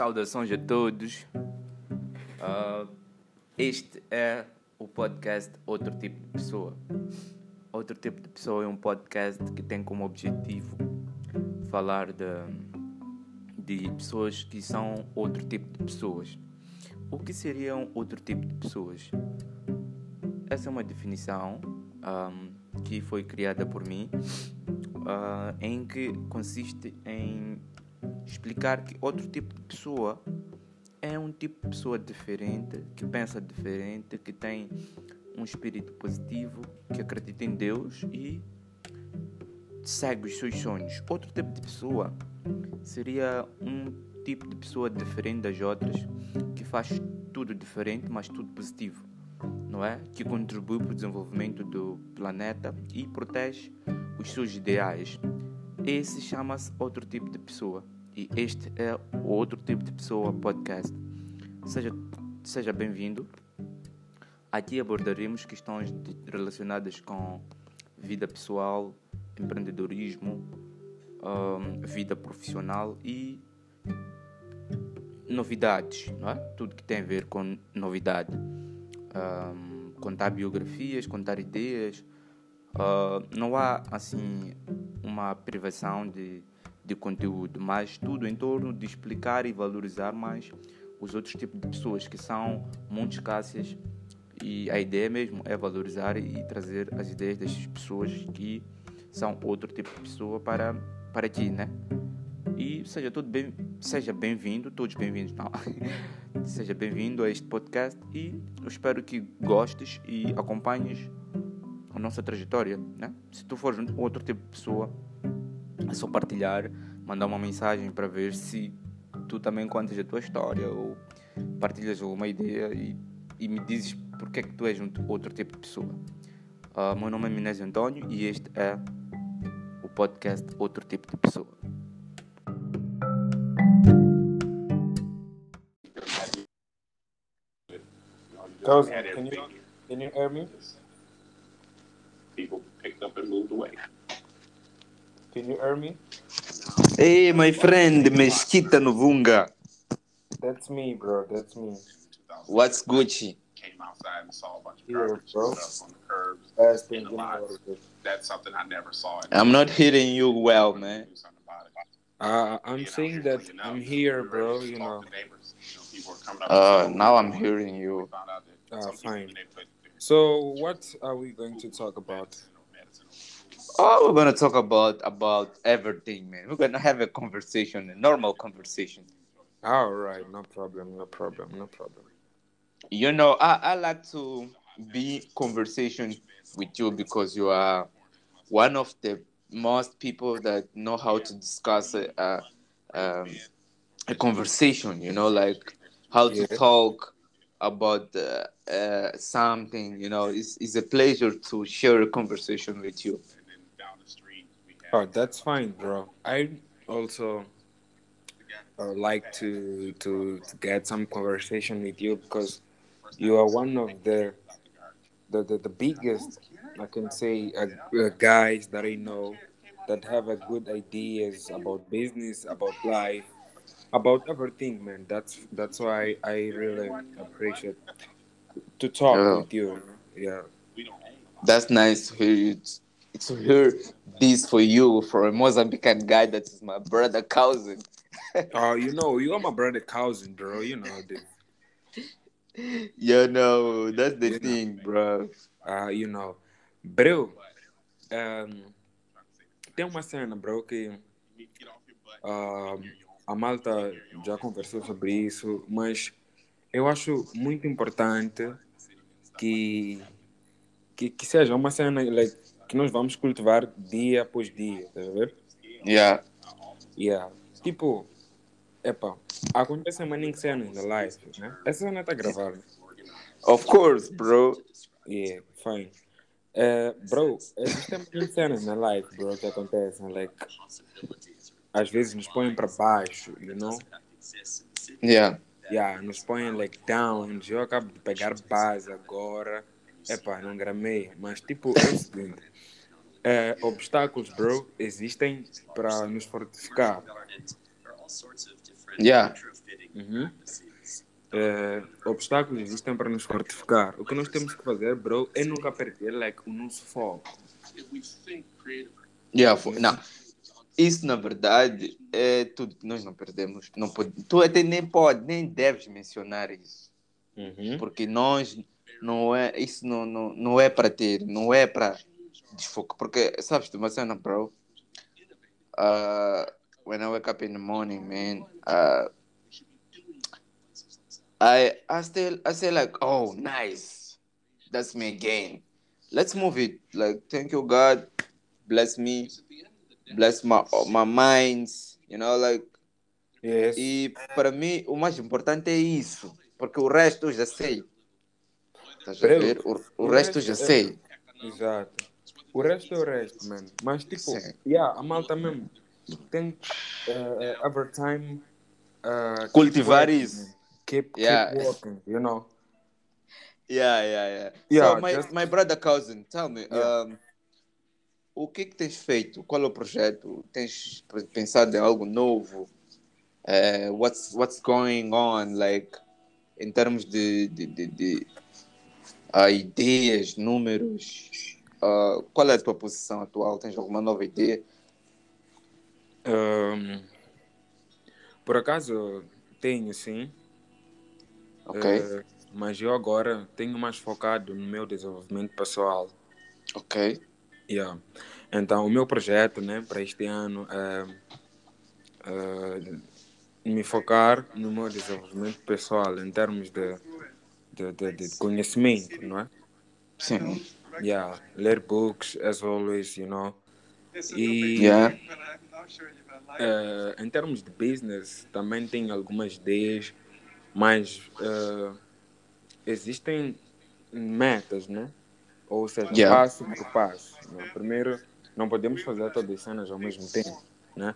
Saudações a todos. Uh, este é o podcast Outro Tipo de Pessoa. Outro Tipo de Pessoa é um podcast que tem como objetivo falar de, de pessoas que são outro tipo de pessoas. O que seriam outro tipo de pessoas? Essa é uma definição um, que foi criada por mim, uh, em que consiste em explicar que outro tipo de pessoa é um tipo de pessoa diferente, que pensa diferente, que tem um espírito positivo, que acredita em Deus e segue os seus sonhos. Outro tipo de pessoa seria um tipo de pessoa diferente das outras, que faz tudo diferente, mas tudo positivo, não é? Que contribui para o desenvolvimento do planeta e protege os seus ideais. Esse chama-se outro tipo de pessoa. E este é o outro tipo de pessoa podcast. Seja, seja bem-vindo. Aqui abordaremos questões de, relacionadas com vida pessoal, empreendedorismo, um, vida profissional e novidades, não é? Tudo que tem a ver com novidade. Um, contar biografias, contar ideias. Uh, não há assim uma privação de, de conteúdo, mas tudo em torno de explicar e valorizar mais os outros tipos de pessoas que são muito escassas e a ideia mesmo é valorizar e trazer as ideias dessas pessoas que são outro tipo de pessoa para, para ti, né? E seja tudo bem, seja bem-vindo, todos bem-vindos, não. seja bem-vindo a este podcast e eu espero que gostes e acompanhes a nossa trajetória, né? Se tu fores outro tipo de pessoa, é só partilhar, mandar uma mensagem para ver se tu também contas a tua história ou partilhas alguma ideia e, e me dizes porque é que tu és um, outro tipo de pessoa. Uh, meu nome é Minésio Antônio e este é o podcast Outro Tipo de Pessoa. Cousin, can you can you hear me? People picked up and moved away. Can you hear me? Hey, my friend, Mesquita Novunga. That's me, bro. That's me. What's Gucci? Came outside and saw a bunch of Here, garbage bro. and stuff on the curbs. Last thing in the you know lot. what it is. That's something I never saw. I'm not hearing you well, man. Do something about it. Uh, I'm You know, saying that you know, I'm we here, were bro. ready to You talk know. to neighbors. You know, people were coming up Uh, to now us. I'm hearing We you. found out that Ah, some people, fine. when they put So, what are we going to talk about? Oh, we're gonna talk about about everything, man. We're gonna have a conversation, a normal conversation. All right, no problem, no problem, no problem. You know, I, I like to be conversation with you because you are one of the most people that know how to discuss a, a, um, a conversation. You know, like how to Yeah. talk about uh, uh, something. You know, it's, it's a pleasure to share a conversation with you. Oh, that's fine, bro. I also uh, like to, to to get some conversation with you because you are one of the the, the, the biggest I can say uh, uh, guys that I know that have a good ideas about business, about life, about everything, man. That's that's why I really appreciate to talk Yeah. with you. Yeah. That's nice to hear you. To hear this for you, for a Mozambican guy that is my brother cousin. Oh, you know, you are my brother cousin, bro. You know this. You know, that's the You know. thing, bro. Uh, you know. Bro, um, tem uma cena, bro, que ah, a malta já conversou sobre isso, mas eu acho muito importante que, que, que seja uma cena like, que nós vamos cultivar dia após dia, tá a ver? Yeah. Yeah. Tipo, epa, acontecem many cenas na live, né? Essa cena tá gravada. Of course, bro. Yeah, fine. Uh, bro, existem muitas cenas na live, bro, que acontecem, like, às vezes nos põem para baixo, you know? Yeah. Yeah, nos põem, like, down, eu acabo de pegar base agora, epá, não gramei, mas, tipo, é o seguinte, eh, obstáculos, bro, existem para nos fortificar, Yeah. Uhum. É, obstáculos existem para nos fortificar. O que nós temos que fazer, bro, é nunca perder like, o nosso foco. Yeah, fo- não. Isso, na verdade, é tudo que nós não perdemos. Não pode, tu até nem pode, nem deves mencionar isso. Uhum. Porque nós, não é, isso não, não, não é para ter, não é para desfocar. Porque, sabes, de uma cena, bro, uh, when I wake up in the morning, man, uh, I, I still, I say like, oh, nice. That's me again. Let's move it. Like, thank you, God. Bless me. Bless my, my minds. You know, like, Yes. e para mim, o mais importante é isso. Porque o resto eu já sei. Estás a ver? O, o resto eu já é- sei. Exato. O resto é o resto, mano. Mas, tipo, yeah, a malta mesmo tem uh, over time uh, keep Cultivar working, isso. Keep, Yeah. keep working, you know. Yeah, yeah, yeah. Yeah, so, my, just- my brother cousin, tell me, Yeah. um, o que que tens feito? Qual é o projeto? Tens pensado em algo novo? Eh, what's, what's going on, like, em termos de, de, de, de ah, ideias, números? Ah, qual é a tua posição atual? Tens alguma nova ideia? Um, por acaso, tenho sim. Ok, uh, mas eu agora tenho mais focado no meu desenvolvimento pessoal. ok. Yeah. Então, o meu projeto né, para este ano é, é me focar no meu desenvolvimento pessoal em termos de, de, de, de conhecimento, não é? Sim. Yeah. Ler books, as always, you know. E Yeah. eh, em termos de business, também tenho algumas ideias, mas eh, existem metas, né? Ou seja, Yeah. passo por passo. né? Primeiro, não podemos fazer todas as cenas ao mesmo tempo, né?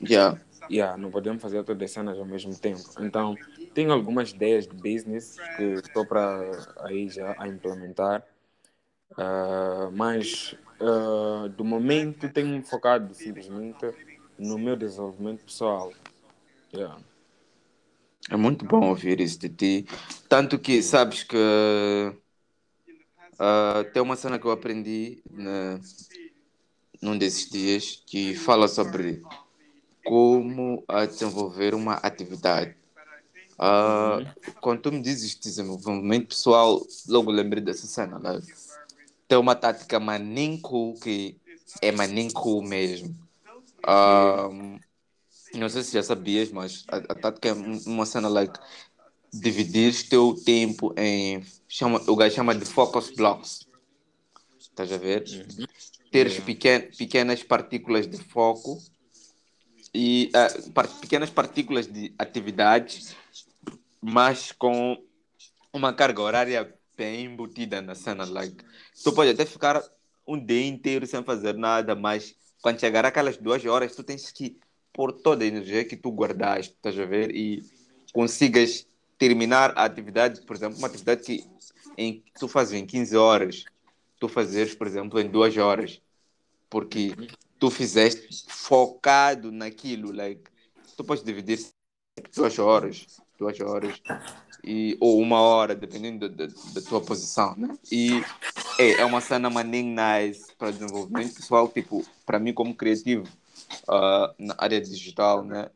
Yeah. Yeah, não podemos fazer todas as cenas ao mesmo tempo. Então, tenho algumas ideias de business que estou para aí já a implementar. Ah, mas, ah, do momento, tenho focado simplesmente no meu desenvolvimento pessoal. Yeah. É muito bom ouvir isso de ti. Tanto que sabes que ah, tem uma cena que eu aprendi num desses dias que fala sobre como desenvolver uma atividade. Ah, Quando tu me dizes desenvolvimento pessoal, logo lembrei dessa cena. Né? Tem uma tática manin cool que é manin cool mesmo. Ah, não sei se já sabias, mas a, a tática é um- uma cena like dividir teu tempo em chama, o gajo chama de focus blocks. Estás a ver? Teres Yeah. pequen, pequenas partículas de foco e ah, par- pequenas partículas de atividades, mas com uma carga horária bem embutida na cena. Like, tu pode até ficar um dia inteiro sem fazer nada, mas quando chegar aquelas duas horas, tu tens que pôr toda a energia que tu guardaste, estás a ver? E consigas terminar a atividade, por exemplo, uma atividade que em, tu fazes em 15 horas, tu fazeres, por exemplo, em duas horas, porque tu fizeste focado naquilo, like, tu podes dividir duas horas, duas horas, e, ou uma hora, dependendo da, tua posição, né? E é, é uma cena maninho nice para desenvolvimento pessoal, tipo, para mim como criativo ah, na área digital, né?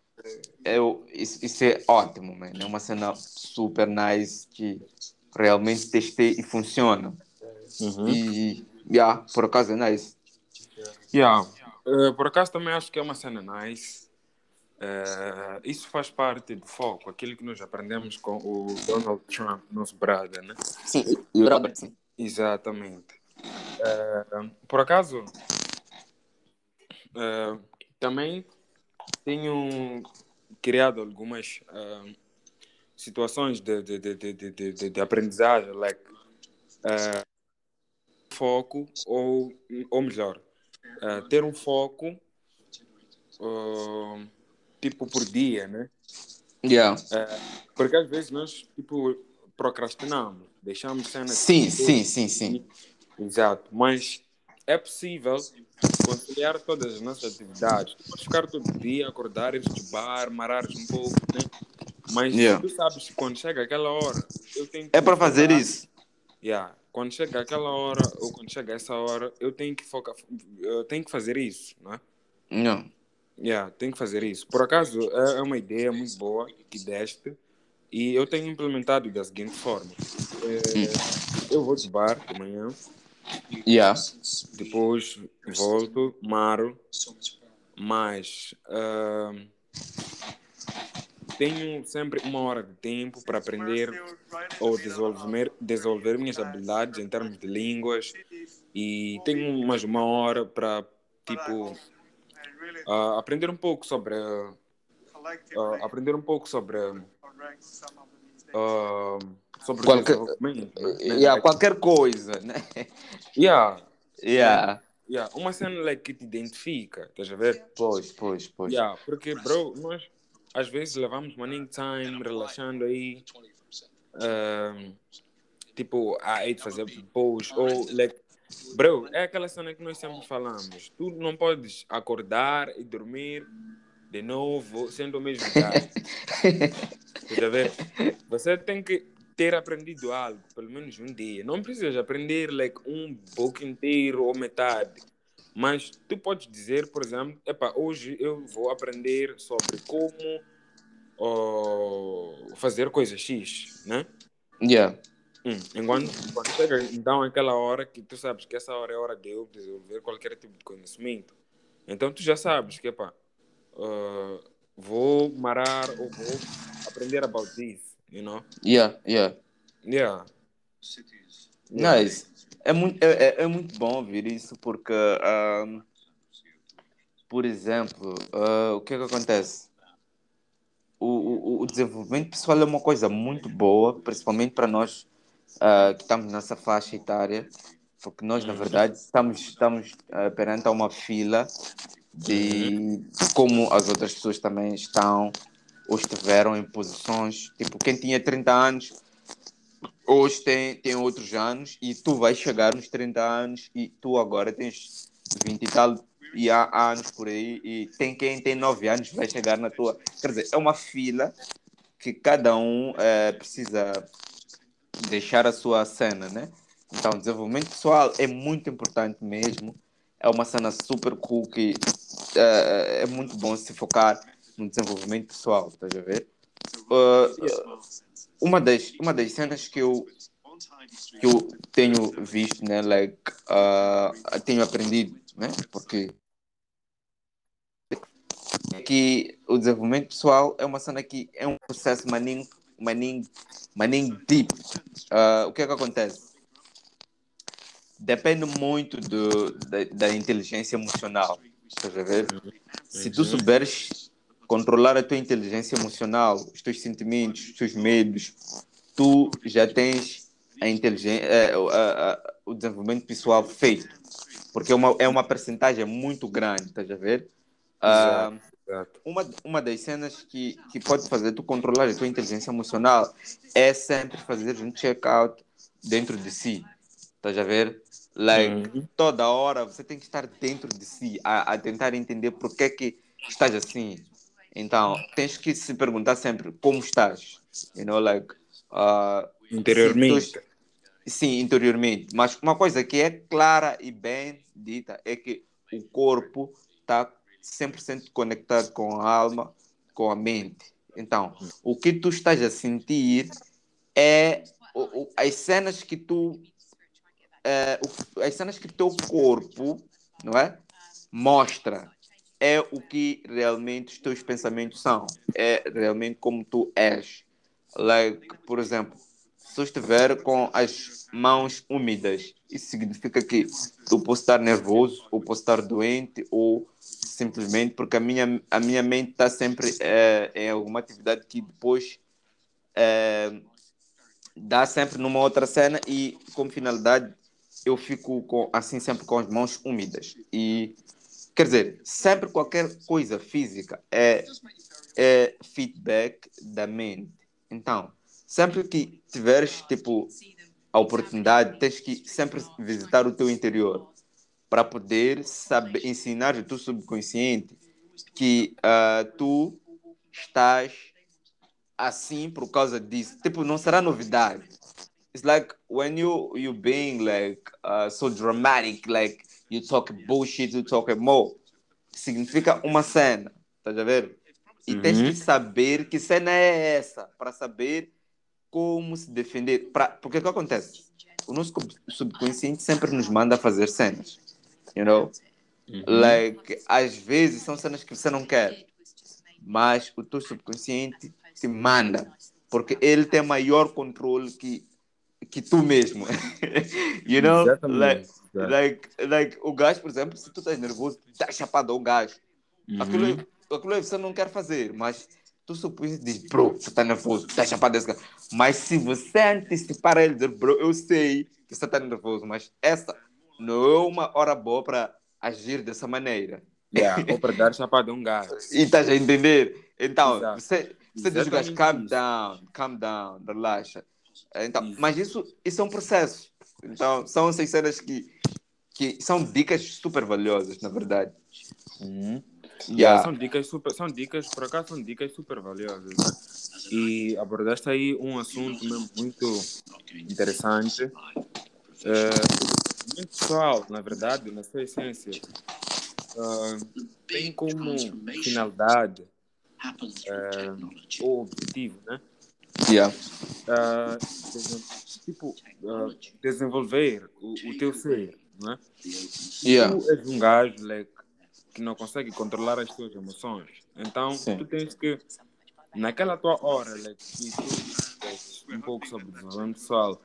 Eu, isso, isso é ótimo, man. É uma cena super nice que realmente testei e funciona. Uhum. E, yeah, por acaso é nice. Yeah. Eh, por acaso também acho que é uma cena nice. Eh, isso faz parte do foco, aquilo que nós aprendemos com o Donald Trump, nosso brother, né? Sim, e o. Exatamente. Eh, por acaso, eh, também tenho criado algumas situações de, de, de, de, de, aprendizagem, like foco, ou, ou melhor, ter um foco tipo por dia, né? Yeah. Porque às vezes nós tipo procrastinamos, deixamos cenas Sim, sim, sim, sim. Exato, mas é possível conciliar todas as nossas atividades. Tu podes ficar todo dia, acordares de bar, marares um pouco, né? Mas Yeah. tu sabes que quando chega aquela hora, eu tenho É para fazer isso. Yeah. Quando chega aquela hora, ou quando chega essa hora, eu tenho que focar, eu tenho que fazer isso, né? Não. Yeah, tenho que fazer isso. Por acaso, é é uma ideia muito boa que deste e eu tenho implementado da seguinte forma. É, eu vou de bar de manhã, Yeah. depois volto, maro, mas ahm, tenho sempre uma hora de tempo para aprender ou desenvolver, desenvolver minhas habilidades em termos de línguas e tenho mais uma hora para tipo ah, aprender um pouco sobre ah, aprender um pouco sobre ah, sobre Qualquer- né? Yeah, qualquer coisa, né? yeah, Yeah. yeah. uma cena like, que te identifica estás a ver Pois, pois, pois. Yeah, porque, bro, nós às vezes levamos morning time, relaxando aí. tipo, a de fazer post. Ou, like, bro, é aquela cena que nós sempre falamos. Tu não podes acordar e dormir de novo, sendo o mesmo cara. Ver? Você tem que ter aprendido algo, pelo menos um dia. Não precisas aprender like, um book inteiro ou metade. Mas tu podes dizer, por exemplo, epa, hoje eu vou aprender sobre como ó, fazer coisa X, né? Yeah. Hum, enquanto, quando chega então aquela hora que tu sabes que essa hora é a hora de eu desenvolver qualquer tipo de conhecimento, então tu já sabes que epa, ah, vou marar ou vou aprender about this, you know? Yeah, yeah. Yeah. Nice. É muito, é, é- é muito bom ouvir isso porque, ahm, por exemplo, ah, o que é que acontece? O, o, o desenvolvimento pessoal é uma coisa muito boa, principalmente para nós ah, que estamos nessa faixa etária, porque nós, na verdade, estamos, estamos ah, perante uma fila de como as outras pessoas também estão ou estiveram em posições. Tipo, quem tinha 30 anos hoje tem, tem outros anos e tu vais chegar nos 30 anos e tu agora tens 20 e tal e há anos por aí e tem quem tem 9 anos vai chegar na tua. Quer dizer, é uma fila que cada um eh, precisa deixar a sua cena, né? Então, desenvolvimento pessoal é muito importante mesmo. É uma cena super cool que eh, é muito bom se focar no desenvolvimento pessoal, estás a ver? Uh, uma das uma das cenas que eu que eu tenho visto né like uh, tenho aprendido né porque é que o desenvolvimento pessoal é uma cena que é um processo maninho maninho maninho deep Uh, o que é que acontece depende muito do, da, da inteligência emocional estás a ver se tu souberes controlar a tua inteligência emocional, os teus sentimentos, os teus medos, tu já tens a inteligência, eh, o- a- a- o desenvolvimento pessoal feito. Porque é uma, é uma percentagem muito grande, estás a ver? Exato. Uma, uma das cenas que, que pode fazer tu controlar a tua inteligência emocional é sempre fazer um check-out dentro de si. Estás a ver? Like, Uhum. toda hora você tem que estar dentro de si, a, a tentar entender por que que estás assim. Então, tens que se perguntar sempre como estás. You know, like, uh, Interiormente. tu- sim, interiormente. Mas uma coisa que é clara e bem dita é que o corpo está 100% conectado com a alma, com a mente. Então, o que tu estás a sentir é o- o- as cenas que tu o- as cenas que teu corpo não é mostra é o que realmente os teus pensamentos são é realmente como tu és like por exemplo se eu estiver com as mãos úmidas isso significa que eu posso estar nervoso ou posso estar doente ou simplesmente porque a minha a minha mente está sempre é, em alguma atividade que depois é, dá sempre numa outra cena e como finalidade eu fico com, assim sempre com as mãos úmidas. E quer dizer sempre qualquer coisa física é, é feedback da mente. Então sempre que tiveres tipo a oportunidade tens que sempre visitar o teu interior para poder saber ensinar o teu subconsciente que ah, tu estás assim por causa disso. Tipo, não será novidade. It's like when you you being like uh, so dramatic, like you talk bullshit, you talk more. Significa uma cena, tá a ver? E tens Uhum. que saber que cena é essa, para saber como se defender. Pra, porque o que acontece? O nosso sub- subconsciente sempre nos manda fazer cenas. You know? Uhum. Like, às vezes são cenas que você não quer, mas o teu subconsciente te manda, porque ele tem maior controle que, que tu mesmo. you know? Exatamente. Like, like, like, o gajo, por exemplo, se tu estás nervoso, tu estás chapado ao. Aquilo, Uhum. aquilo você não quer fazer, mas tu supões diz, bro, você está nervoso, está chapado desse gajo. Mas se você antecipar ele dizer, bro, eu sei que você está nervoso, mas essa não é uma hora boa para agir dessa maneira. Yeah, ou para dar chapada a um gajo. E estás a entender? Então, Exato. você, você diz, gajo, Exatamente calm down, calm down, relaxa. Então, Isso. mas isso, isso é um processo. Então, são essas cenas que, que são dicas super valiosas, na verdade. Uhum. Yeah. Yeah, são dicas super, são dicas, por acaso são dicas super valiosas. E abordaste aí um assunto mesmo muito interessante. É, muito pessoal, na verdade, na sua essência, ah, tem como finalidade é, ou objetivo, né? Yeah. Ah, desen- tipo, desenvolver o, o teu ser, não é? Yeah. Tu és um gajo like, que não consegue controlar as tuas emoções. Então, Sim. tu tens que, naquela tua hora, like, que tu um pouco sobre desenvolvimento pessoal,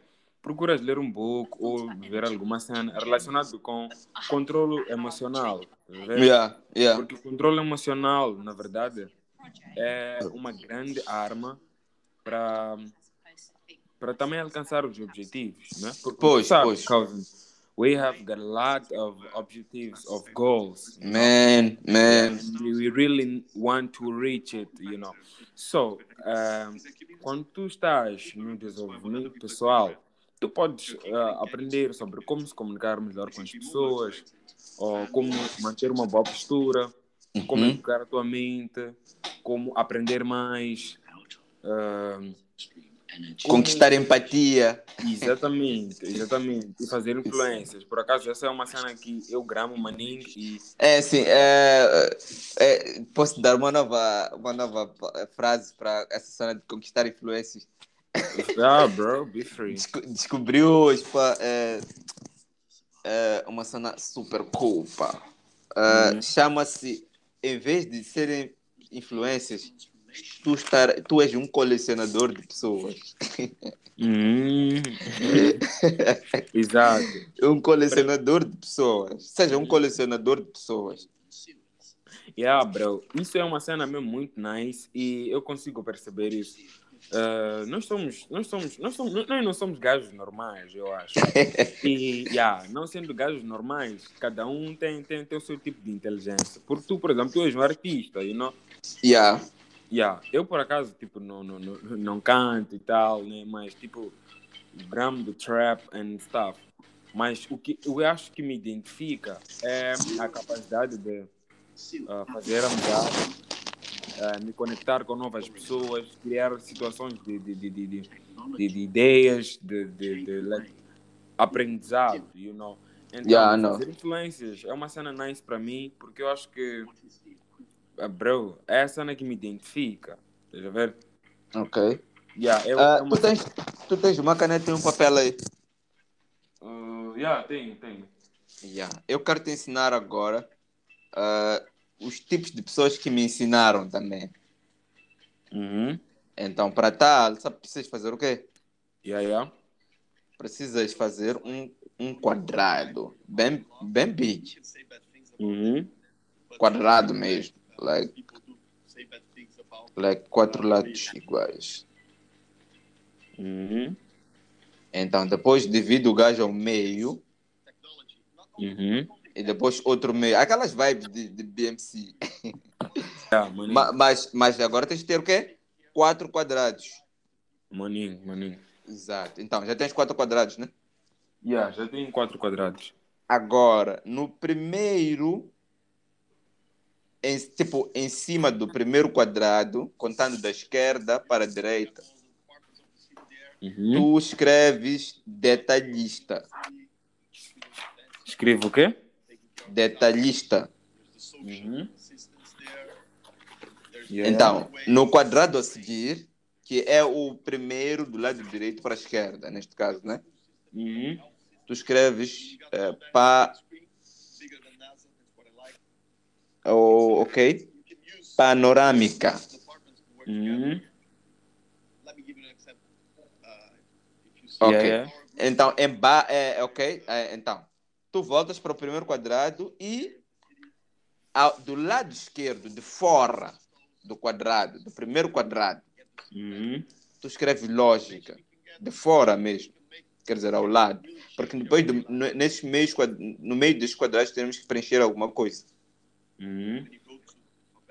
procuras ler um pouco ou ver alguma cena relacionada com controle emocional. Yeah. Yeah. Porque o controle emocional, na verdade, é uma grande arma para para também alcançar os objetivos, né? Porque Pois, tu sabes, pois. Calvin, we have got a lot of objectives, of goals. you know, Man, man. and we really want to reach it, you know. So, um, quando tu estás no desenvolvimento pessoal, tu podes uh, aprender sobre como se comunicar melhor com as pessoas, ou como manter uma boa postura, como Uhum. educar a tua mente, como aprender mais. como- Conquistar empatia. Exatamente, exatamente. E fazer influências. Por acaso, essa é uma cena que eu gramo maninho e. É assim, é, é, posso dar uma nova, uma nova pa- frase para essa cena de conquistar influências. Ah, bro, be free. Desco- descobri hoje pá, é, é, uma cena super cool, pá. É, Uhum. Chama-se, em vez de serem influências, tu, estar, tu és um colecionador de pessoas. Hum. Exato. um colecionador de pessoas. Seja um colecionador de pessoas. Yeah, bro. Isso é uma cena mesmo muito nice e eu consigo perceber isso. Uh, nós somos, nós somos, nós somos, nós não somos gajos normais, eu acho. E, yeah, não sendo gajos normais, cada um tem, tem, tem o seu tipo de inteligência. Porque tu, por exemplo, tu és um artista, you know? Yeah. Yeah, eu por acaso, tipo, não, não, não, não canto e tal, né? Mas, tipo, gram do trap and stuff. Mas o que eu acho que me identifica é a capacidade de ah, fazer amizade, ah, me conectar com novas pessoas, criar situações de, de, de, de, de, de- de ideias, de, de, de, like, aprendizado, you know. Então, Yeah, fazer influências é uma cena nice para mim, porque eu acho que ah, bro, é a cena que me identifica. Estás a ver? Ok. Yeah, eu, Ah, é uma tu, tens, tu tens uma caneta e um papel aí. Uh, yeah, tenho, tenho. Yeah. Eu quero te ensinar agora ah, os tipos de pessoas que me ensinaram também. Uhum. Então, para tal, sabe, precisas fazer o quê? Yeah, yeah. Precisas fazer um, um quadrado. Bem, bem big. Uhum. Quadrado mesmo. Like, like quatro lados iguais. Uhum. Então, depois divide o gajo ao meio Uhum. E depois outro meio. Aquelas vibes de, de BMC. Yeah. Ma- mas, mas agora tens de ter o quê? Quatro quadrados. Maninho, maninho. Exato. Então, já tens quatro quadrados, né? Yeah, já tenho quatro quadrados. Agora, no primeiro, em, tipo, em cima do primeiro quadrado, contando da esquerda para a direita, Uhum. tu escreves detalhista. Escrevo o quê? Detalhista. Uhum. Yeah. Então, no quadrado a seguir, que é o primeiro do lado direito para a esquerda, neste caso, né? Uhum. Tu escreves eh, pa, oh, ok? Panorâmica. Uhum. Ok. Yeah. Então, em ba é, ok? É, então, tu voltas para o primeiro quadrado e ao- do lado esquerdo, de fora do quadrado, do primeiro quadrado, Uhum. tu escreves lógica, de fora mesmo, quer dizer, ao lado. Porque depois, do, no, nesses meios, no meio desses quadrados, temos que preencher alguma coisa. Uhum.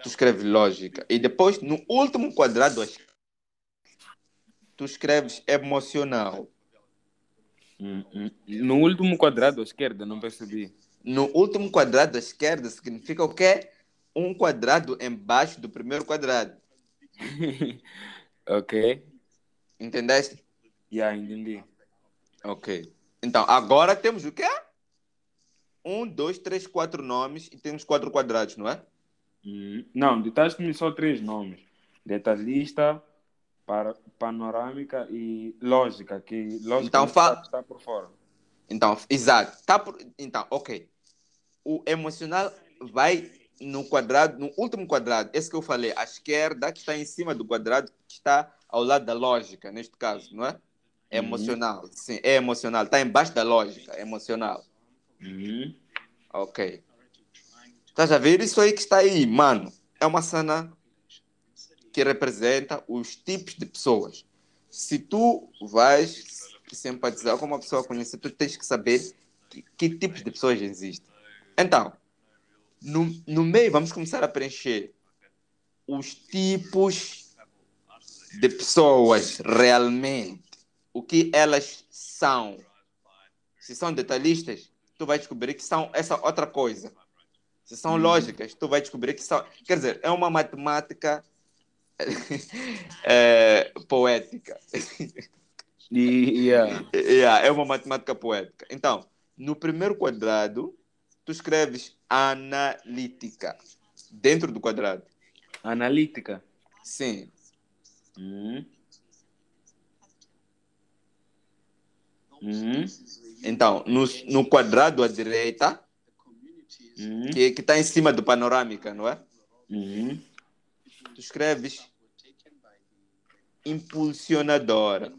Tu escreves lógica. E depois, no último quadrado, tu escreves emocional. Uhum. No último quadrado à esquerda, não percebi. No último quadrado à esquerda significa o quê? Um quadrado embaixo do primeiro quadrado. ok. Entendeste? Já entendi. Ok. Então, agora temos o quê? Um, dois, três, quatro nomes e temos quatro quadrados, não é? Uhum. Não, ditaste-me só três nomes: detalhista, para, panorâmica e lógica. Que lógica Então fa- está, por fora. Então, exato. Tá por... Então, ok. O emocional vai no quadrado, no último quadrado, esse que eu falei, à esquerda, que está em cima do quadrado, que está ao lado da lógica, neste caso, não é? É Uhum. Emocional. Sim, é emocional. Está embaixo da lógica, é emocional. Uhum. Ok. Estás a ver isso aí que está aí, mano? É uma cena que representa os tipos de pessoas. Se tu vais simpatizar com uma pessoa conhecida, tu tens que saber que, que tipos de pessoas existem. Então, no, no meio, vamos começar a preencher os tipos de pessoas realmente. O que elas são. Se são detalhistas, tu vai descobrir que são essa outra coisa. Se são lógicas, tu vai descobrir que são. Quer dizer, é uma matemática é, poética. Yeah. Yeah, é uma matemática poética. Então, no primeiro quadrado, tu escreves analítica. Dentro do quadrado. Analítica. Sim. Uhum. Uhum. Então, no, no quadrado à direita, Uhum. que está em cima do panorâmica, não é? Uhum. Tu escreves impulsionadora.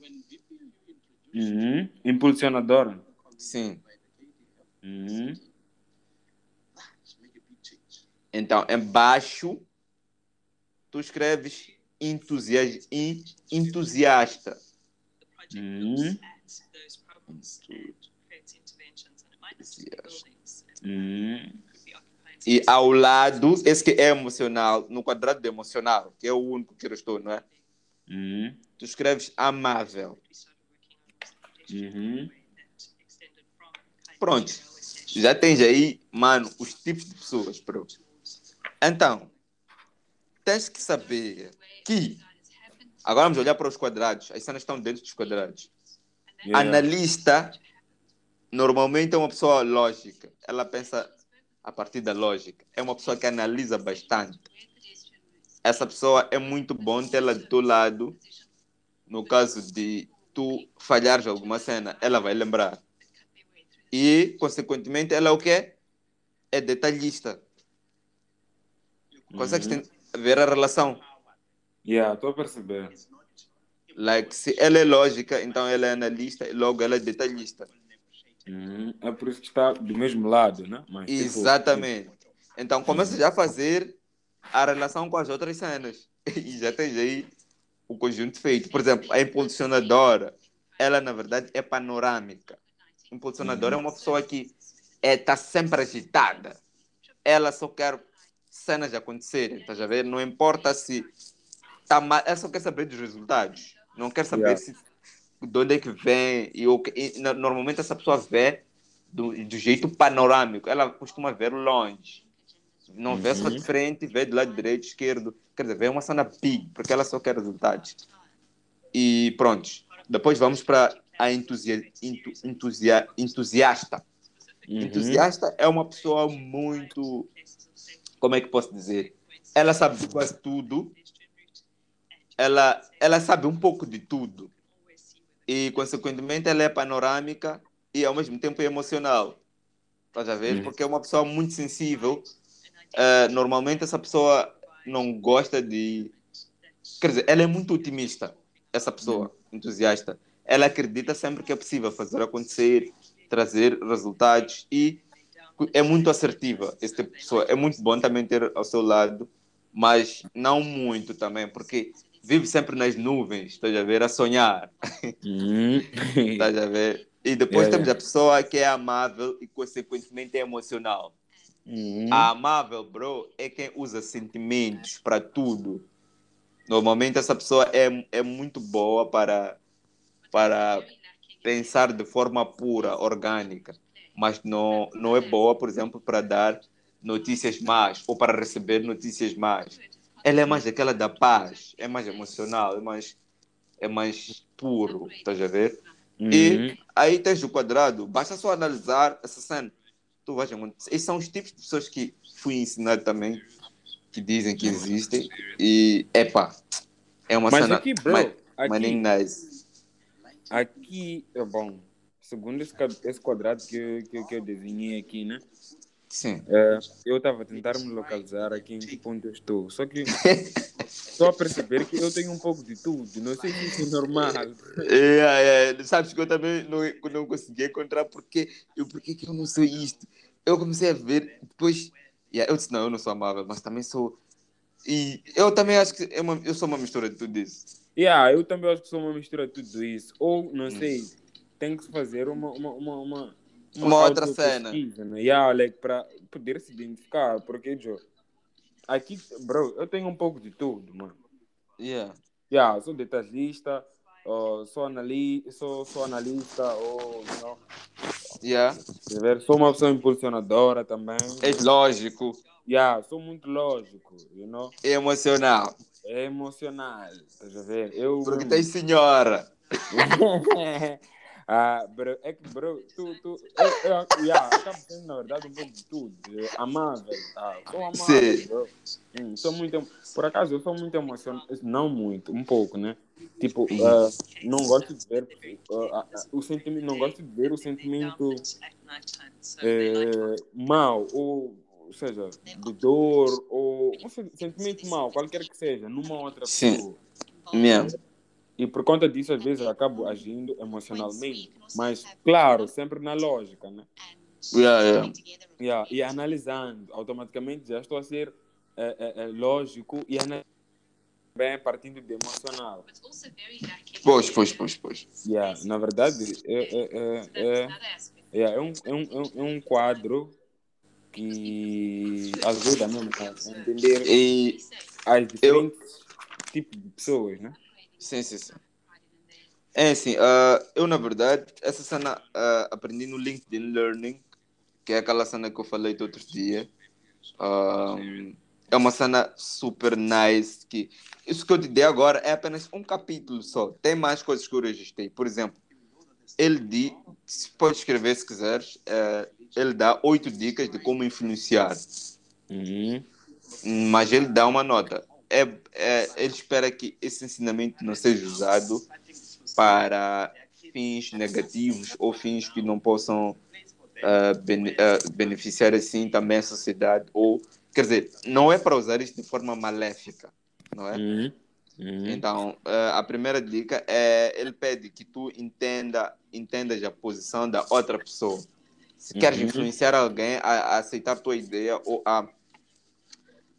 Uhum. Impulsionadora. Sim. Uhum. Então, embaixo, tu escreves entusias, en- entusiasta. Uhum. Uhum. E ao lado, esse que é emocional, no quadrado de emocional, que é o único que eu estou, não é? Uhum. Tu escreves amável. Uhum. Pronto. Já tens aí, mano, os tipos de pessoas, bro. Então, tens que saber que. Agora vamos olhar para os quadrados. As cenas estão dentro dos quadrados. Yeah. Analista, normalmente é uma pessoa lógica. Ela pensa a partir da lógica. É uma pessoa que analisa bastante. Essa pessoa é muito bom tê-la do teu lado. No caso de tu falhares alguma cena, ela vai lembrar. E, consequentemente, ela é o quê? É detalhista. Consegues Uhum. ver a relação? Yeah, estou a perceber. Like, se ela é lógica, então ela é analista e logo ela é detalhista. Uhum. É por isso que está do mesmo lado, né? Mas, tipo, Exatamente. Então começa já a fazer a relação com as outras cenas. E já tens aí o conjunto feito. Por exemplo, a impulsionadora, ela na verdade é panorâmica. Impulsionadora é uma pessoa que está sempre agitada. Ela só quer cenas acontecerem, estás a ver? Não importa se tá mal, ela só quer saber dos resultados. Não quer saber Yeah. se de onde é que vem. E, e, no- normalmente essa pessoa vê do, do jeito panorâmico. Ela costuma ver longe. Não vê só de frente, vê do lado direito, esquerdo. Quer dizer, vê uma cena big, porque ela só quer resultados. E pronto. Depois vamos para a entusia, entu, entusia, entusiasta. Uhum. Entusiasta é uma pessoa muito. Como é que posso dizer? Ela sabe quase tudo. Ela, ela sabe um pouco de tudo. E, consequentemente, ela é panorâmica e, ao mesmo tempo, é emocional. Estás a ver? Uhum. Porque é uma pessoa muito sensível. Eh, normalmente, essa pessoa não gosta de. Quer dizer, ela é muito otimista, essa pessoa, entusiasta. Ela acredita sempre que é possível fazer acontecer, trazer resultados e é muito assertiva esse tipo de pessoa. É muito bom também ter ao seu lado, mas não muito também, porque vive sempre nas nuvens, estás a ver? A sonhar, Uhum. estás a ver? E depois Yeah, temos yeah. a pessoa que é amável e, consequentemente, é emocional. Uhum. A amável, bro, é quem usa sentimentos para tudo. Normalmente essa pessoa é, é muito boa para, para pensar de forma pura, orgânica, mas não, não é boa, por exemplo, para dar notícias más ou para receber notícias más. Ela é mais aquela da paz, é mais emocional, é mais, é mais puro, estás a ver? Uhum. E aí tens o quadrado, basta só analisar essa cena. Tu vais acontecer. Esses são os tipos de pessoas que fui ensinado também, que dizem que existem. E, epá, é uma Mas cena. aqui, bro, ma- aqui, maninho nice. aqui, é bom, segundo esse, esse quadrado que, que, que eu desenhei aqui, né? Sim. É, eu estava a tentar me localizar aqui em que ponto eu estou. Só que estou a perceber que eu tenho um pouco de tudo. Não sei se isso é normal. É, é, sabes que eu também não, não consegui encontrar porque eu, porque que eu não sou isto. Eu comecei a ver, depois. yeah, eu disse, não, eu não sou amável, mas também sou. E eu também acho que é uma, eu sou uma mistura de tudo isso. Yeah, eu também acho que sou uma mistura de tudo isso. Ou, não Hum. sei, tem que fazer uma, uma, uma, uma, Uma outra autopesquisa, Né? Yeah, like, para poder se identificar. Porque, Joe, aqui, bro, eu tenho um pouco de tudo, mano. Yeah. Yeah, sou detalhista, uh, sou, anali sou, sou analista, ou, you know, Yeah. sou uma pessoa impulsionadora também. É lógico, Yeah, sou muito lógico, you know? é emocional. É emocional, estás a ver? Eu Porque tem senhora. ah, bro, é que, bro, tu, tu, eu, eu, yeah, acabo sendo, na verdade, um pouco de tudo. Amável, tá? Sou amável, Sim. bro. Hum, sou muito, por acaso, eu sou muito emocional, não muito, um pouco, né? Tipo, ah, não gosto de ver ah, ah, o sentimento, não gosto de ver o sentimento eh, mau, ou, ou seja, de dor, ou um sen- sentimento mau, qualquer que seja, numa outra Sim. pessoa. Mesmo. E por conta disso, às vezes, eu acabo agindo emocionalmente. Mas, claro, sempre na lógica, né? Yeah, yeah. Yeah, e analisando, automaticamente já estou a ser é, é, é, lógico e analisando bem partindo de emocional. Pois, pois, pois, pois. Yeah, na verdade, é, é, é, é, é, é um, é, um, é um- é um quadro que ajuda mesmo a entender E as diferentes tipos de pessoas, né? Sim, sim, sim. É assim, ah, eu na verdade, essa cena ah, aprendi no LinkedIn Learning, que é aquela cena que eu falei do outro dia. Ah, é uma cena super nice. Que, isso que eu te dei agora é apenas um capítulo só. Tem mais coisas que eu registrei. Por exemplo, ele diz, pode escrever se quiseres, eh, ele dá oito dicas de como influenciar. Uhum. mas ele dá uma nota. É, é, ele espera que esse ensinamento não seja usado para fins negativos ou fins que não possam bene- ah, beneficiar assim também a sociedade ou quer dizer não é para usar isso de forma maléfica não é Uhum. Uhum. então ah, a primeira dica é ele pede que tu entenda entendas a posição da outra pessoa se queres Uhum. influenciar alguém a, a aceitar tua ideia ou a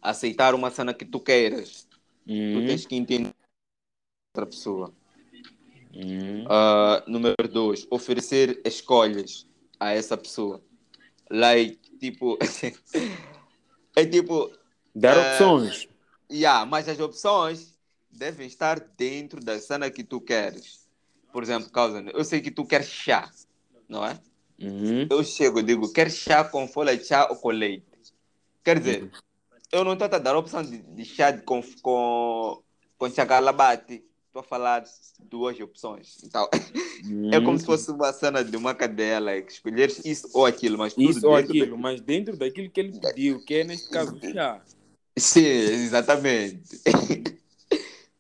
aceitar uma cena que tu queiras, tu Uhum. tens que entender outra pessoa. Uhum. Ah, número dois, oferecer escolhas a essa pessoa. Like, tipo, é tipo, Dar É, opções. yeah, mas as opções devem estar dentro da cena que tu queres. Por exemplo, causa, eu sei que tu queres chá, não é? Uhum. Eu chego e digo, quer chá com folha de chá ou com leite? Quer dizer, eu não estou a dar a opção de, de chá de com, com, com chagalabate. Estou a falar duas opções. Então, é como se fosse uma cena de uma cadeia, like, escolher isso ou aquilo, mas tudo Isso ou dentro aquilo, mas dentro daquilo que ele pediu, que é neste caso chá. Sim, exatamente.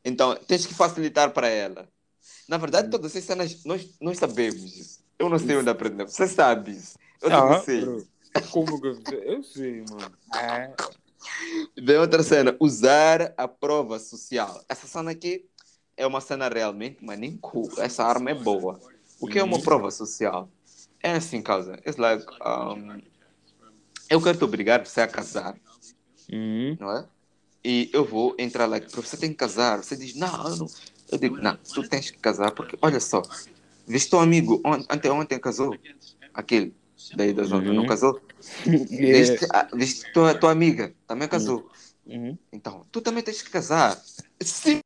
então, tens que facilitar para ela. Na verdade, todas essas cenas nós, nós sabemos isso. Eu não sei onde aprendemos. Você sabe isso. Eu Ah, não sei. bro. Como que eu sei? Eu sei, mano. É. Vem outra cena. Usar a prova social. Essa cena aqui é uma cena realmente, mas nem cool. Essa arma é boa. O que é uma Uhum. prova social? É assim, causa. It's like, um, eu quero te obrigar você a casar. Uhum. não é? E eu vou entrar lá, "Pro, você tem que casar. Você diz, não, eu não. Eu digo, não, tu tens que casar, porque olha só, viste teu amigo on- anteontem casou, aquele daí da zona, Uhum. não casou? Viste, a- viste tua, tua amiga, também casou. Uhum. Então, tu também tens que casar. Sim,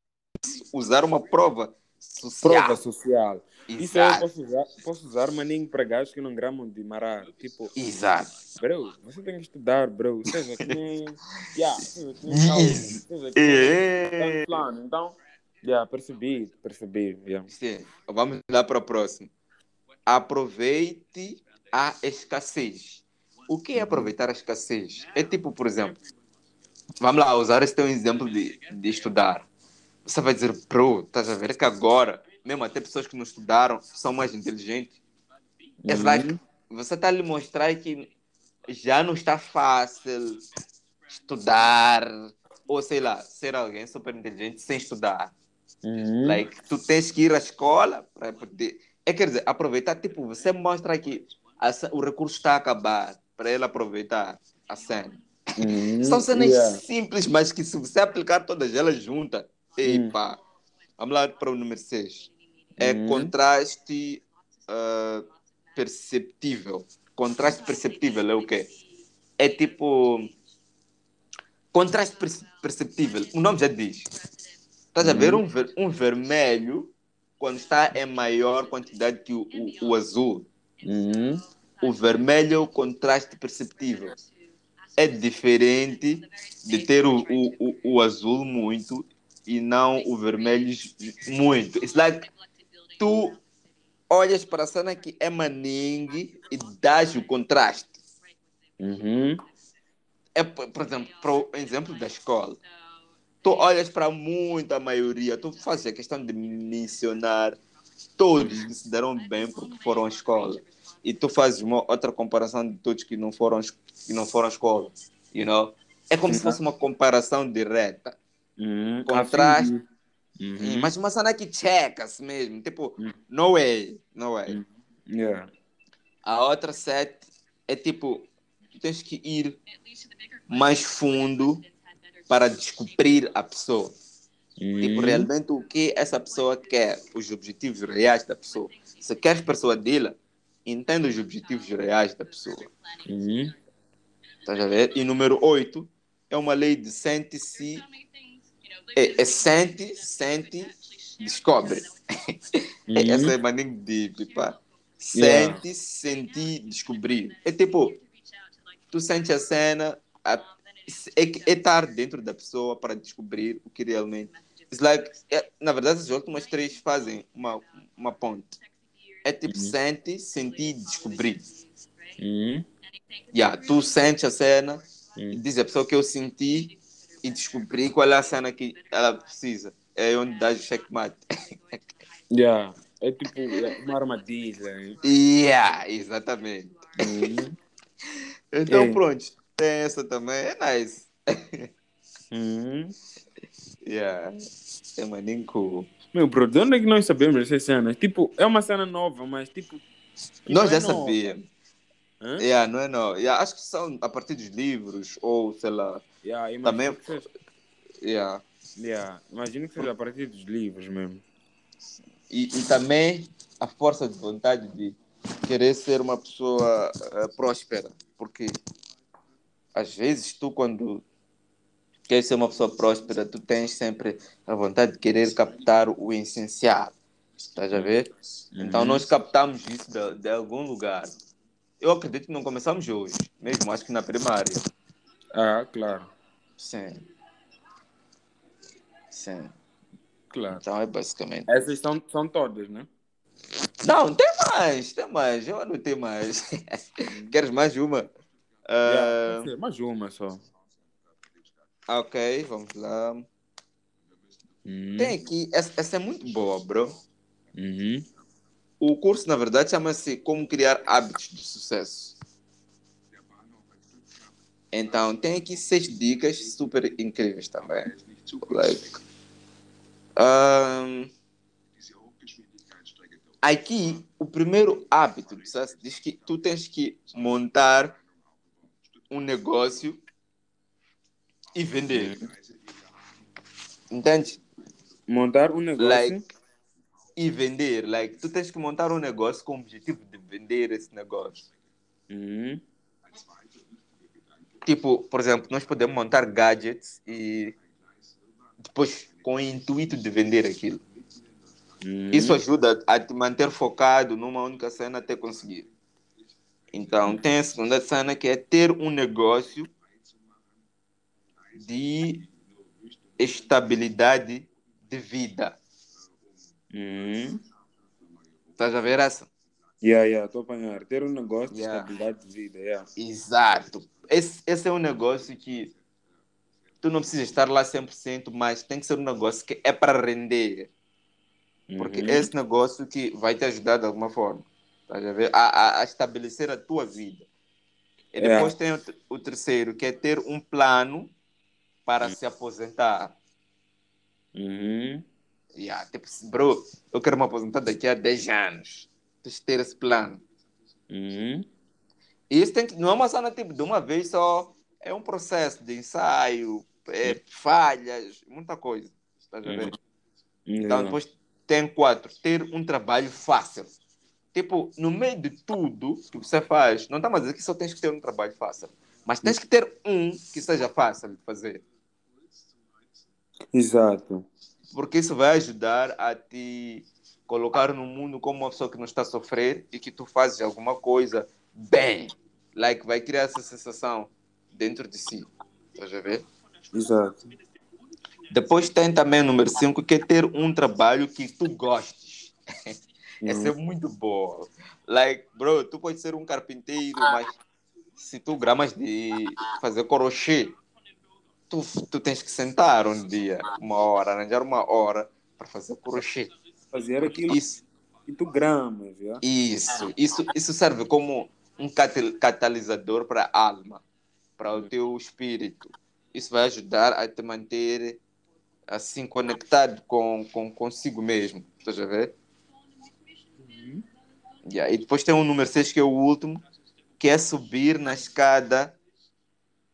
usar uma prova social. Prova social. Isso aí eu Exato. posso usar, posso usar, mas nem para gajos que não gramam de marar. Tipo, Exato. bro, você tem que estudar, bro. Seja que nem. Yeah, nem Isso. É. plano. Então, yeah, percebi, percebi. Yeah. Sim. Vamos lá para o próximo. Aproveite a escassez. O que é aproveitar a escassez? É tipo, por exemplo, vamos lá usar esse teu exemplo de, de estudar. Você vai dizer, bro, estás a ver que agora, mesmo até pessoas que não estudaram, são mais inteligentes. É Uhum. like, você está a lhe mostrar que já não está fácil estudar, ou sei lá, ser alguém super inteligente sem estudar. Uhum. Like, tu tens que ir à escola para poder. É quer dizer, aproveitar, tipo, você mostra que o recurso está a acabar para ele aproveitar a cena. Uhum. São cenas Yeah. simples, mas que se você aplicar todas elas juntas, epa. Vamos lá para o número 6. É Hum. contraste ah, perceptível. Contraste perceptível é o quê? É tipo. Contraste perce- perceptível. O nome já diz. Estás a ver Hum. um, ver- um vermelho quando está em maior quantidade que o, o, o azul. Uhum. O vermelho é o contraste perceptível. É diferente de ter o, o, o, azul muito e não o vermelho muito. It's like tu olhas para a cena que é maningue e dás o contraste. Uhum. É, por exemplo, para o exemplo da escola. Tu olhas para muita maioria, tu fazes a questão de mencionar todos que se deram bem porque foram à escola. E tu fazes uma outra comparação de todos que não foram, que não foram à escola. You know? É como se fosse uma comparação direta. Uhum. Contraste. Uhum. Mas uma cena que checa-se mesmo. Tipo, Hum. no way, no way. Hum. Yeah. A outra set é tipo, tu tens que ir mais fundo para descobrir a pessoa. Tipo, Uhum. realmente o que essa pessoa quer, os objetivos reais da pessoa. Se queres persuadi-la, entenda os objetivos reais da pessoa. Uhum. Estás a ver? E número 8 é uma lei de sente-se. É, é sente, sente, descobre. Uhum. Essa é maninho de. Yeah. Sente, sentir, descobrir. É tipo, tu sente a cena, a, é, é estar dentro da pessoa para descobrir o que realmente. It's like, é, na verdade, as últimas três fazem uma, uma ponte. É tipo, Uhum. sente, sentir, descobrir. Uhum. Yeah, tu sente a cena, e Uhum. diz a pessoa que eu senti e descobri qual é a cena que ela precisa. É onde dá o checkmate. Yeah. É tipo yeah, uma armadilha. hein? yeah, exatamente. Uhum. Então, É. pronto. Tem essa também. É nice. Uhum. Yeah. É maninho cool. Meu, bro, de onde é que nós sabemos essas cenas? Tipo, é uma cena nova, mas tipo. Nós já é sabíamos. Hã? Yeah, não é não. Yeah, acho que são a partir dos livros, ou sei lá. Yeah, imagino Também- que seja, Yeah. yeah, imagino que seja a partir dos livros mesmo. E, e também a força de vontade de querer ser uma pessoa eh, próspera. Porque às vezes tu, quando queres ser uma pessoa próspera, tu tens sempre a vontade de querer captar o essencial. Estás a ver? Então Uhum. nós captamos isso de, de algum lugar. Eu acredito que não começamos hoje, mesmo acho que na primária. Ah, claro, Sim. Sim. claro. Então é basicamente. Essas são, são todas, né? Não, tem mais, tem mais. Eu anotei mais. Queres mais uma? Yeah, Ah, mais uma só. Ok, vamos lá. Uhum. Tem aqui, essa, essa é muito boa, bro. Uhum. O curso, na verdade, chama-se Como Criar Hábitos de Sucesso. Então, tem aqui seis dicas super incríveis também. Like, um, aqui, o primeiro hábito de sucesso diz que tu tens que montar um negócio e vender. Entende? Montar um negócio. Like, e vender. Like, tu tens que montar um negócio com o objetivo de vender esse negócio. Uhum. Tipo, por exemplo, nós podemos montar gadgets e depois com o intuito de vender aquilo. Uhum. Isso ajuda a te manter focado numa única cena até conseguir. Então, tem a segunda cena que é ter um negócio de estabilidade de vida. Uhum. Estás a ver essa? Yeah, yeah, estou a apanhar. Ter um negócio Yeah. de estabilidade de vida, yeah. Exato. Esse, esse é um negócio que tu não precisa estar lá 100%, mas tem que ser um negócio que é para render. Porque Uhum. é esse negócio que vai te ajudar de alguma forma. Estás a ver? A, a, a estabelecer a tua vida. E É. depois tem o, o terceiro, que é ter um plano para se aposentar. Uhum. Yeah, tipo, bro, eu quero me aposentar daqui a 10 anos. Tens que ter esse plano. Uhum. E isso tem que, não é uma cena tipo de uma vez só. É um processo de ensaio, é, falhas, muita coisa. Estás a ver? Então, Yeah. depois tem quatro. Ter um trabalho fácil. Tipo, no meio de tudo que você faz, não está a dizer que só tens que ter um trabalho fácil. Mas tens que ter um que seja fácil de fazer. Exato. Porque isso vai ajudar a te colocar no mundo como uma pessoa que não está a sofrer e que tu fazes alguma coisa bem. Like, vai criar essa sensação dentro de si. Estás a ver? Exato. Depois tem também o número 5, que é ter um trabalho que tu gostes. Essa é muito boa. Like, bro, tu pode ser um carpinteiro, mas se tu gramas de fazer crochê, tu, tu tens que sentar um dia, uma hora, arranjar uma hora para fazer crochê. Fazer aquilo Isso, que tu gramas, yeah? isso, isso, isso serve como um cata- catalisador para a alma, para o teu espírito. Isso vai ajudar a te manter assim conectado com, com consigo mesmo. Estás a ver? Yeah. E depois tem o número 6, que é o último, que é subir na escada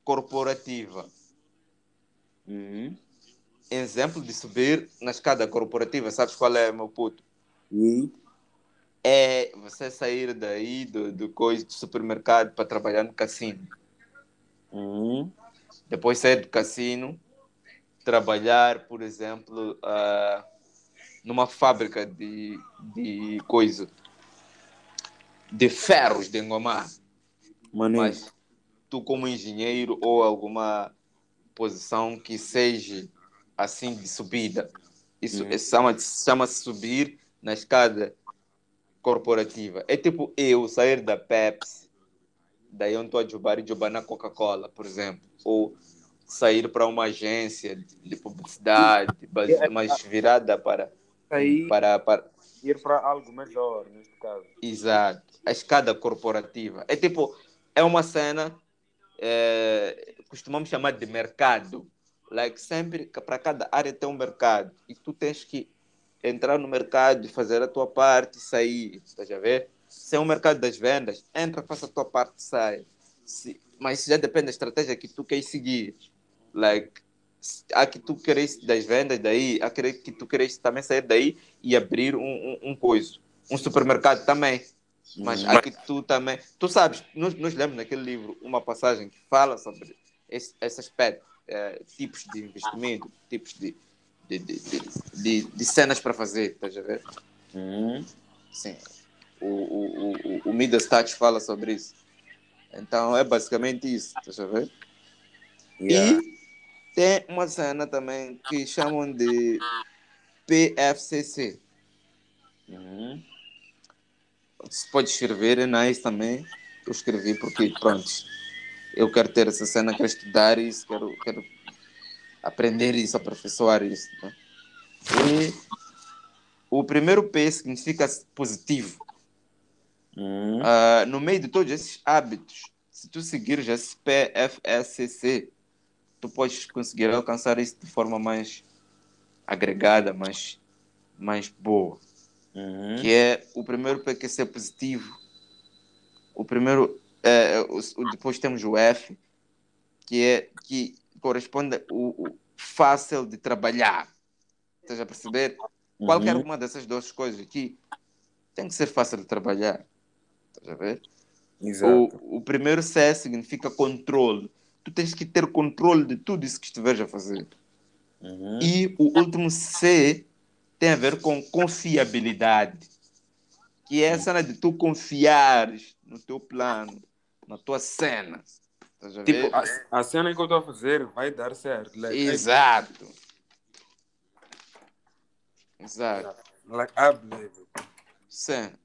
corporativa. Uhum. Exemplo de subir na escada corporativa, sabes qual é, meu puto? E É você sair daí do, do coisa do supermercado para trabalhar no cassino. uhum. Depois sair do cassino, trabalhar, por exemplo, ah, numa fábrica de, de coisa, de ferros de engomar. Mas tu, como engenheiro ou alguma posição que seja assim de subida, isso Uhum. é- chama- chama-se subir na escada corporativa. É tipo eu sair da Pepsi, daí eu estou a jogar e jogar na Coca-Cola, por exemplo, ou sair para uma agência de de publicidade, mas mas virada para, Aí, para, para ir para algo melhor, neste caso. Exato. A escada corporativa. É tipo, é uma cena, é, costumamos chamar de mercado. Like, sempre, para cada área tem um mercado. E tu tens que entrar no mercado, fazer a tua parte e sair. Estás a ver? Se é um mercado das vendas, entra, faça a tua parte e sai. Se, mas isso já depende da estratégia que tu queres seguir. Like, há que tu queres das vendas daí, há que que tu queres também sair daí e abrir um, um, um coisa um supermercado também. Mas Uhum. aqui tu também. Tu sabes, nós, nós lemos naquele livro uma passagem que fala sobre esse, esse aspecto, eh, tipos de investimento, tipos de, de, de, de, de- cenas para fazer, estás a ver? Uhum. Sim. O, o, o, o- o Midas Touch fala sobre isso. Então é basicamente isso, estás a ver? Yeah. E tem uma cena também que chamam de PFCC. Uhum. Se pode escrever, é nice também. Eu escrevi porque, pronto, eu quero ter essa cena, quero estudar isso, quero, quero aprender isso, aperfeiçoar isso. Né? E o primeiro P significa positivo. Uhum. Ah, no meio de todos esses hábitos, se tu seguires esse PFSCC, tu podes conseguir alcançar isso de forma mais agregada, mais, mais boa. Uhum. Que é o primeiro P que é ser positivo. O primeiro, é, o, o- depois temos o F, que é que corresponde o, o fácil de trabalhar. Estás a perceber? Qualquer Uhum. uma dessas duas coisas aqui tem que ser fácil de trabalhar. Estás a ver? Exato. O, o primeiro C significa controle. Tu tens que ter controle de tudo isso que estiveres a fazer. Uhum. E o último C tem a ver com confiabilidade. Que é a cena de tu confiares no teu plano, na tua cena. A ver? Tipo, a, a cena que eu estou a fazer vai dar certo. Like, Exato. Exato. I, like, I believe it. Cena.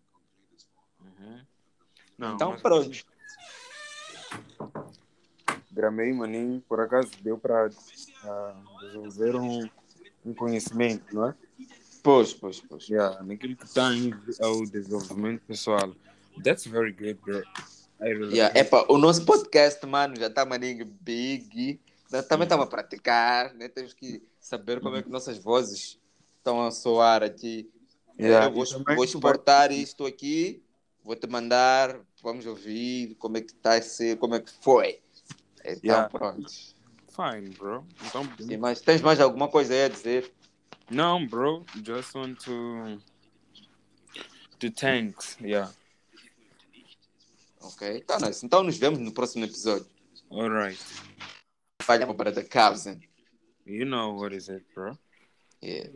Uhum. Não, Então mas- pronto. Gramei, maninho, por acaso deu para desenvolver um, um conhecimento, não é? Pois, pois, pois. Yeah, naquilo que está ao desenvolvimento pessoal. That's very good, bro. Yeah, epa, o nosso podcast, mano, já está maninho big. Também estava a praticar, né? Temos que saber como é que nossas vozes estão a soar aqui. Yeah, Eu vou, e também vou tu vai- exportar isto aqui, vou te mandar, vamos ouvir como é que está a ser, como é que foi. Então, Yeah. pronto. Fine, bro. Então, Sim, mas tens mais alguma coisa aí a dizer? não, bro. Just want to to thanks. Yeah. Ok, tá nice. Então nos vemos no próximo episódio. All right. Falha para the Cavs. You know what is it, bro? Yeah.